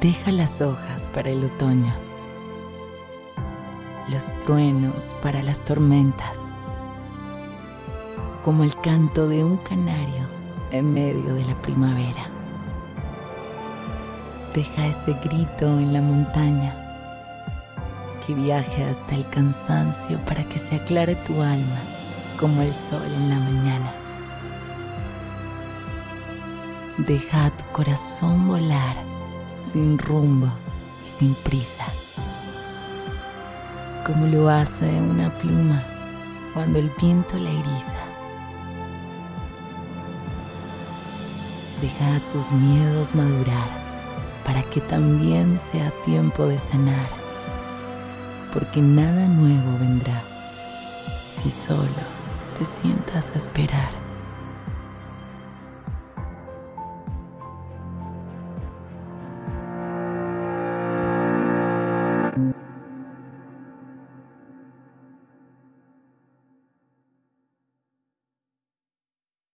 Deja las hojas para el otoño, los truenos para las tormentas, como el canto de un canario en medio de la primavera. Deja ese grito en la montaña que viaje hasta el cansancio para que se aclare tu alma como el sol en la mañana. Deja a tu corazón volar sin rumbo y sin prisa, como lo hace una pluma cuando el viento la eriza. Deja tus miedos madurar para que también sea tiempo de sanar, porque nada nuevo vendrá si solo te sientas a esperar.